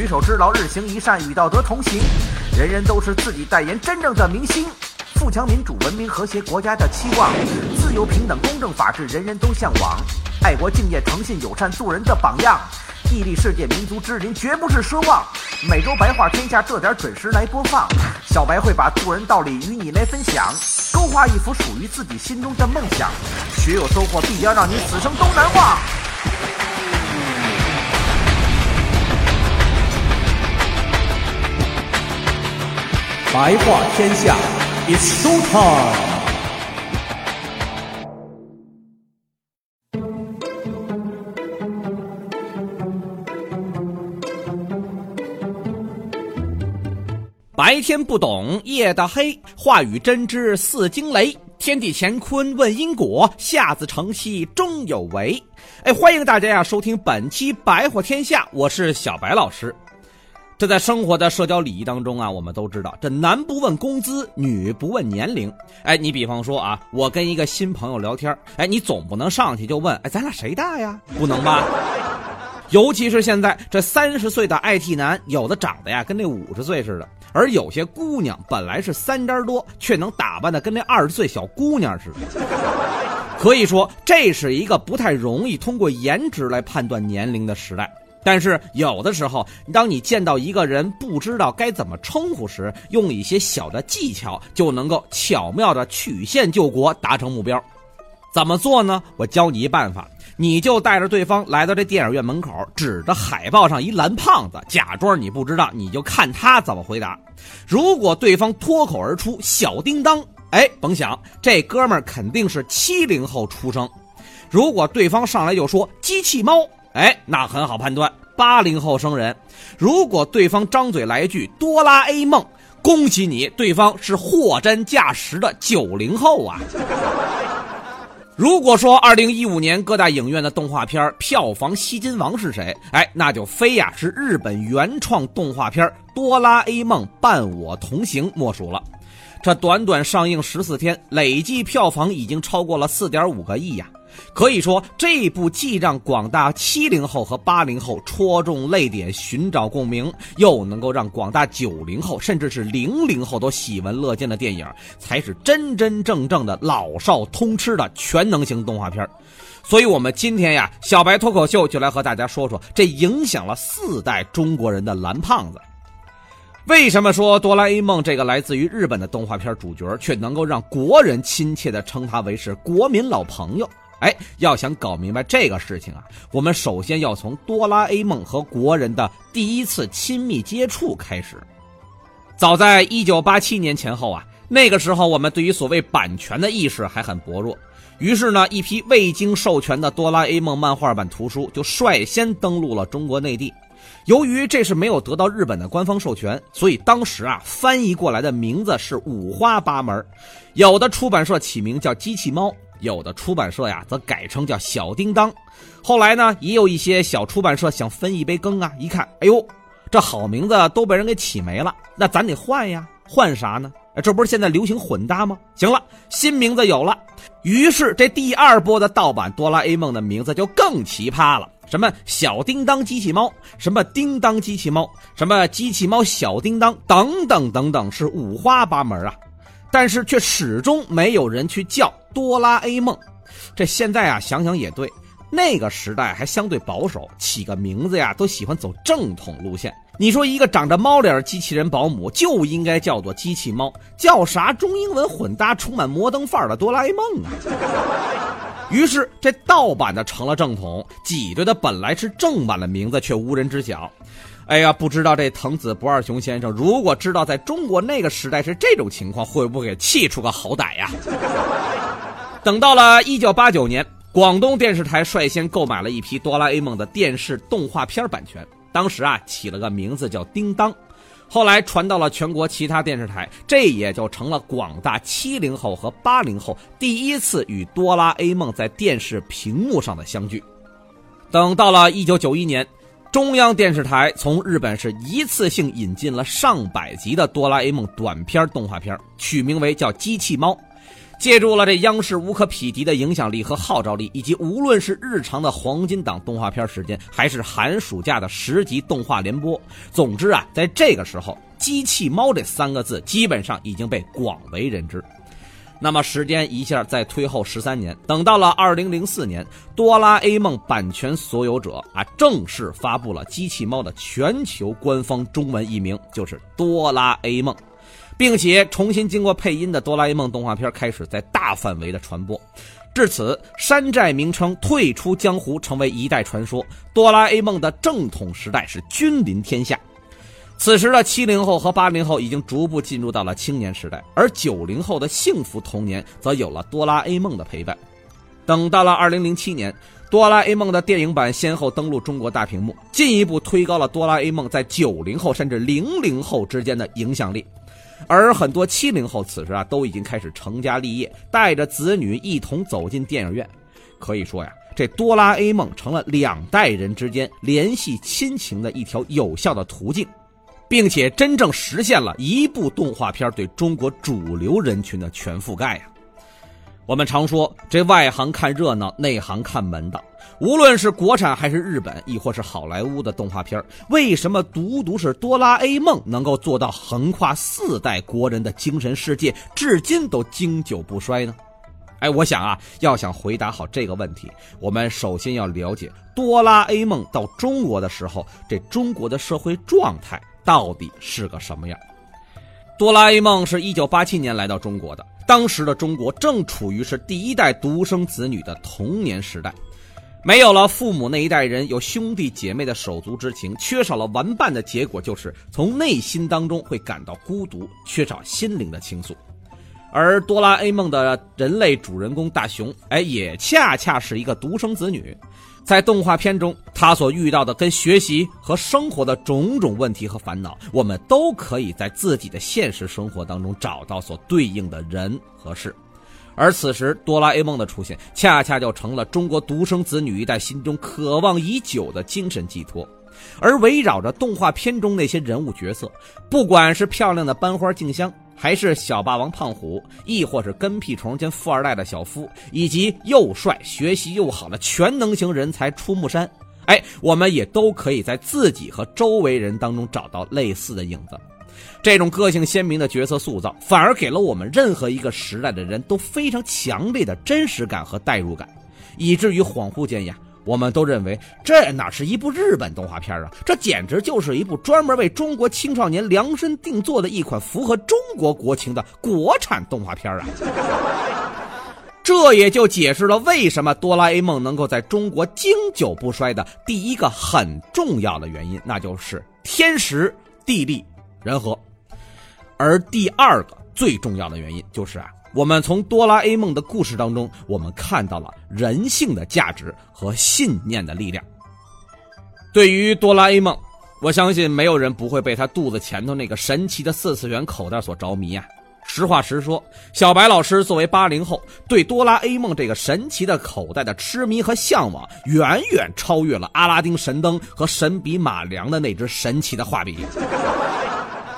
举手之劳，日行一善，与道德同行。人人都是自己代言，真正的明星。富强、民主、文明、和谐，国家的期望。自由、平等、公正、法治，人人都向往。爱国、敬业、诚信、友善，做人的榜样。屹立世界，民族之林，绝不是奢望。每周白话天下，这点准时来播放。小白会把做人道理与你来分享，勾画一幅属于自己心中的梦想。学有收获，必将让你此生都难忘。白话天下，It's show time。白天不懂夜的黑，话语真知似惊雷。天地乾坤问因果，下自成蹊终有为。哎，欢迎大家呀收听本期白话天下，我是小白老师。这在生活的社交礼仪当中啊，我们都知道，这男不问工资，女不问年龄。哎，你比方说啊，我跟一个新朋友聊天，哎，你总不能上去就问，哎，咱俩谁大呀？不能吧？尤其是现在这三十岁的 IT 男，有的长得呀跟那五十岁似的，而有些姑娘本来是三尖多，却能打扮的跟那二十岁小姑娘似的。可以说，这是一个不太容易通过颜值来判断年龄的时代。但是有的时候，当你见到一个人不知道该怎么称呼时，用一些小的技巧就能够巧妙的曲线救国，达成目标。怎么做呢？我教你一办法，你就带着对方来到这电影院门口，指着海报上一蓝胖子，假装你不知道，你就看他怎么回答。如果对方脱口而出“小叮当”，哎，甭想，这哥们肯定是七零后出生。如果对方上来就说“机器猫”，哎，那很好判断，八零后生人。如果对方张嘴来一句“哆啦 A 梦”，恭喜你，对方是货真价实的九零后啊。如果说二零一五年各大影院的动画片票房吸金王是谁？哎，那就非呀是日本原创动画片《哆啦 A 梦伴我同行》莫属了。这短短上映十四天，累计票房已经超过了四点五个亿呀！可以说，这部既让广大七零后和八零后戳中泪点、寻找共鸣，又能够让广大九零后甚至是零零后都喜闻乐见的电影，才是真真正正的老少通吃的全能型动画片。所以，我们今天呀，小白脱口秀就来和大家说说这影响了四代中国人的蓝胖子。为什么说哆啦 A 梦这个来自于日本的动画片主角，却能够让国人亲切地称他为是国民老朋友？哎，要想搞明白这个事情啊，我们首先要从哆啦 A 梦和国人的第一次亲密接触开始。早在一九八七年前后啊，那个时候我们对于所谓版权的意识还很薄弱，于是呢，一批未经授权的哆啦 A 梦漫画版图书就率先登陆了中国内地。由于这是没有得到日本的官方授权，所以当时啊，翻译过来的名字是五花八门，有的出版社起名叫机器猫。有的出版社呀，则改成叫小叮当。后来呢，也有一些小出版社想分一杯羹啊，一看，哎呦，这好名字都被人给起没了，那咱得换呀，换啥呢？这不是现在流行混搭吗？行了，新名字有了。于是这第二波的盗版哆啦 A 梦的名字就更奇葩了，什么小叮当机器猫，什么叮当机器猫，什么机器猫小叮当，等等等等，是五花八门啊。但是却始终没有人去叫哆啦 A 梦，这现在啊想想也对，那个时代还相对保守，起个名字呀都喜欢走正统路线。你说一个长着猫脸机器人保姆就应该叫做机器猫，叫啥中英文混搭、充满摩登范儿的哆啦 A 梦啊？于是这盗版的成了正统，挤兑的本来是正版的名字却无人知晓。哎呀，不知道这藤子不二雄先生如果知道在中国那个时代是这种情况，会不会给气出个好歹呀？等到了一九八九年，广东电视台率先购买了一批哆啦 A 梦的电视动画片版权，当时啊起了个名字叫叮当。后来传到了全国其他电视台，这也就成了广大七零后和八零后第一次与哆啦 A 梦在电视屏幕上的相聚。等到了一九九一年，中央电视台从日本是一次性引进了上百集的哆啦 A 梦短片动画片，取名为叫《机器猫》。借助了这央视无可匹敌的影响力和号召力，以及无论是日常的黄金档动画片时间，还是寒暑假的十集动画联播，总之啊，在这个时候，“机器猫”这三个字基本上已经被广为人知。那么时间一下再推后十三年，等到了二零零四年，哆啦 A 梦版权所有者啊正式发布了《机器猫》的全球官方中文译名，就是哆啦 A 梦。并且重新经过配音的《哆啦 A 梦》动画片开始在大范围的传播，至此山寨名称退出江湖，成为一代传说。哆啦 A 梦的正统时代是君临天下。此时的七零后和八零后已经逐步进入到了青年时代，而九零后的幸福童年则有了哆啦 A 梦的陪伴。等到了二零零七年，哆啦 A 梦的电影版先后登陆中国大屏幕，进一步推高了哆啦 A 梦在九零后甚至零零后之间的影响力。而很多七零后此时啊，都已经开始成家立业，带着子女一同走进电影院。可以说呀，这哆啦 A 梦成了两代人之间联系亲情的一条有效的途径，并且真正实现了一部动画片对中国主流人群的全覆盖呀。我们常说，这外行看热闹，内行看门道。无论是国产还是日本，亦或是好莱坞的动画片，为什么独独是哆啦 A 梦能够做到横跨四代国人的精神世界，至今都经久不衰呢？哎，我想啊，要想回答好这个问题，我们首先要了解哆啦 A 梦到中国的时候，这中国的社会状态到底是个什么样。哆啦 A 梦是一九八七年来到中国的。当时的中国正处于是第一代独生子女的童年时代，没有了父母那一代人有兄弟姐妹的手足之情，缺少了玩伴的结果就是从内心当中会感到孤独，缺少心灵的倾诉。而哆啦 A 梦的人类主人公大雄，哎，也恰恰是一个独生子女。在动画片中，他所遇到的跟学习和生活的种种问题和烦恼，我们都可以在自己的现实生活当中找到所对应的人和事。而此时，哆啦 A 梦的出现，恰恰就成了中国独生子女一代心中渴望已久的精神寄托。而围绕着动画片中那些人物角色，不管是漂亮的班花静香。还是小霸王胖虎，亦或是跟屁虫兼富二代的小夫，以及又帅、学习又好的全能型人才出木山，哎，我们也都可以在自己和周围人当中找到类似的影子。这种个性鲜明的角色塑造，反而给了我们任何一个时代的人都非常强烈的真实感和代入感，以至于恍惚间呀。我们都认为这哪是一部日本动画片啊？这简直就是一部专门为中国青少年量身定做的一款符合中国国情的国产动画片啊！这也就解释了为什么哆啦 A 梦能够在中国经久不衰的第一个很重要的原因，那就是天时地利人和。而第二个最重要的原因就是啊。我们从哆啦 A 梦的故事当中，我们看到了人性的价值和信念的力量。对于哆啦 A 梦，我相信没有人不会被他肚子前头那个神奇的四次元口袋所着迷啊！实话实说，小白老师作为八零后，对哆啦 A 梦这个神奇的口袋的痴迷和向往，远远超越了阿拉丁神灯和神笔马良的那只神奇的画笔。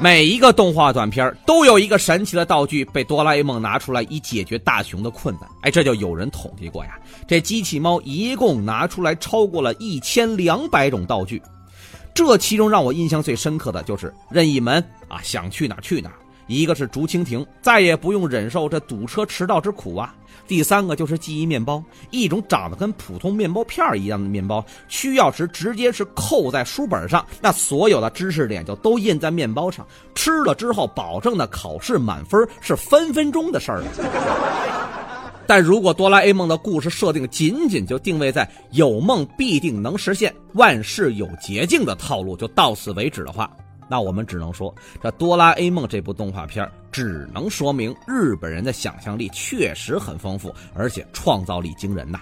每一个动画短片都有一个神奇的道具被哆啦 A 梦拿出来以解决大雄的困难。哎，这就有人统计过呀，这机器猫一共拿出来超过了一千两百种道具。这其中让我印象最深刻的就是任意门啊，想去哪去哪。一个是竹蜻蜓，再也不用忍受这堵车迟到之苦啊。第三个就是记忆面包，一种长得跟普通面包片一样的面包，需要时直接是扣在书本上，那所有的知识点就都印在面包上，吃了之后保证的考试满分是分分钟的事儿。但如果哆啦 A 梦的故事设定仅仅就定位在有梦必定能实现，万事有捷径的套路就到此为止的话。那我们只能说，这《哆啦 A 梦》这部动画片只能说明日本人的想象力确实很丰富，而且创造力惊人呐。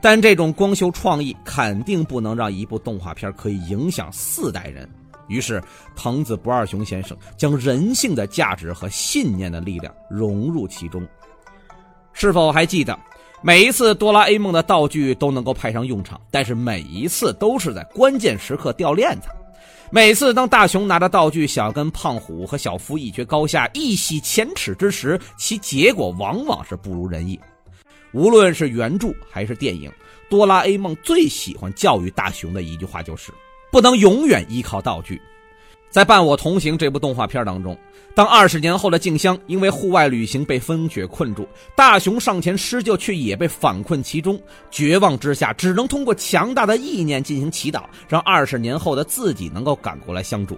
但这种光秀创意肯定不能让一部动画片可以影响四代人。于是，藤子不二雄先生将人性的价值和信念的力量融入其中。是否还记得，每一次哆啦 A 梦的道具都能够派上用场，但是每一次都是在关键时刻掉链子。每次当大雄拿着道具想跟胖虎和小夫一决高下、一洗前耻之时，其结果往往是不如人意。无论是原著还是电影，哆啦 A 梦最喜欢教育大雄的一句话就是：不能永远依靠道具。在《伴我同行》这部动画片当中，当二十年后的静香因为户外旅行被风雪困住，大雄上前施救，却也被反困其中。绝望之下，只能通过强大的意念进行祈祷，让二十年后的自己能够赶过来相助。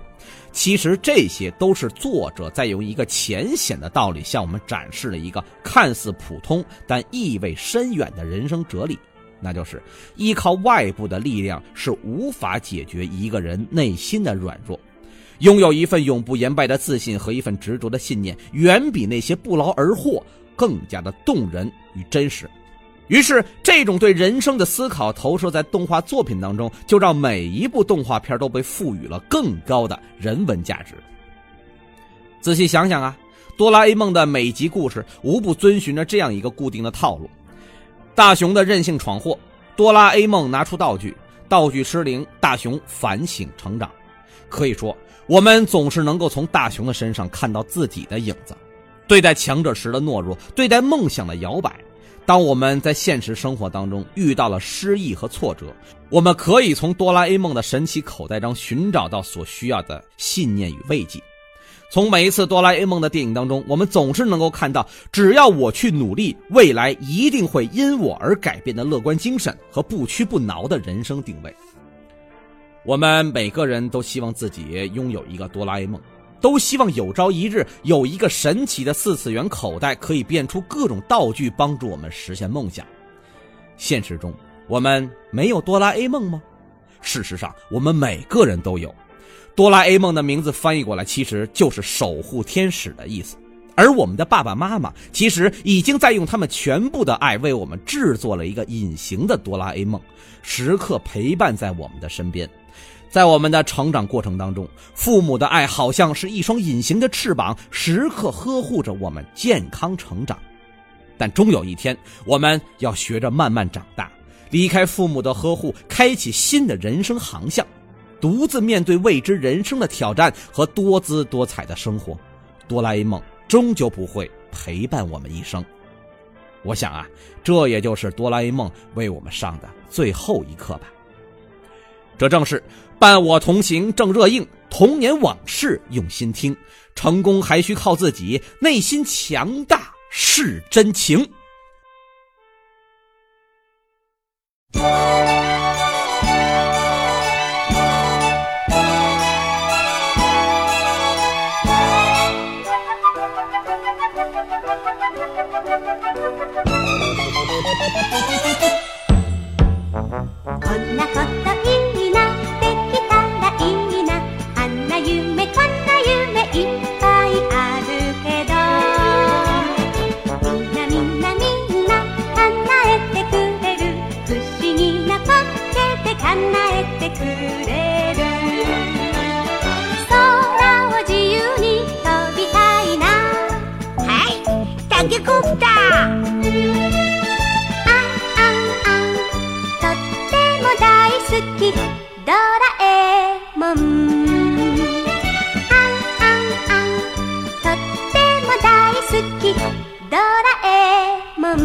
其实这些都是作者在用一个浅显的道理向我们展示了一个看似普通但意味深远的人生哲理，那就是依靠外部的力量是无法解决一个人内心的软弱。拥有一份永不言败的自信和一份执着的信念，远比那些不劳而获更加的动人与真实。于是，这种对人生的思考投射在动画作品当中，就让每一部动画片都被赋予了更高的人文价值。仔细想想啊，哆啦 A 梦的每集故事无不遵循着这样一个固定的套路：大雄的任性闯祸，哆啦 A 梦拿出道具，道具失灵，大雄反省成长。可以说。我们总是能够从大雄的身上看到自己的影子，对待强者时的懦弱，对待梦想的摇摆。当我们在现实生活当中遇到了失意和挫折，我们可以从哆啦 A 梦的神奇口袋中寻找到所需要的信念与慰藉。从每一次哆啦 A 梦的电影当中，我们总是能够看到，只要我去努力，未来一定会因我而改变的乐观精神和不屈不挠的人生定位。我们每个人都希望自己拥有一个哆啦 A 梦，都希望有朝一日有一个神奇的四次元口袋，可以变出各种道具，帮助我们实现梦想。现实中，我们没有哆啦 A 梦吗？事实上，我们每个人都有。哆啦 A 梦的名字翻译过来，其实就是守护天使的意思。而我们的爸爸妈妈，其实已经在用他们全部的爱，为我们制作了一个隐形的哆啦 A 梦，时刻陪伴在我们的身边。在我们的成长过程当中，父母的爱好像是一双隐形的翅膀，时刻呵护着我们健康成长。但终有一天，我们要学着慢慢长大，离开父母的呵护，开启新的人生航向，独自面对未知人生的挑战和多姿多彩的生活。哆啦 A 梦终究不会陪伴我们一生。我想啊，这也就是哆啦 A 梦为我们上的最后一课吧。这正是。伴我同行正热映，童年往事用心听，成功还需靠自己，内心强大是真情。きドラえもん」「あんあんあんとってもだいすきドラえもん」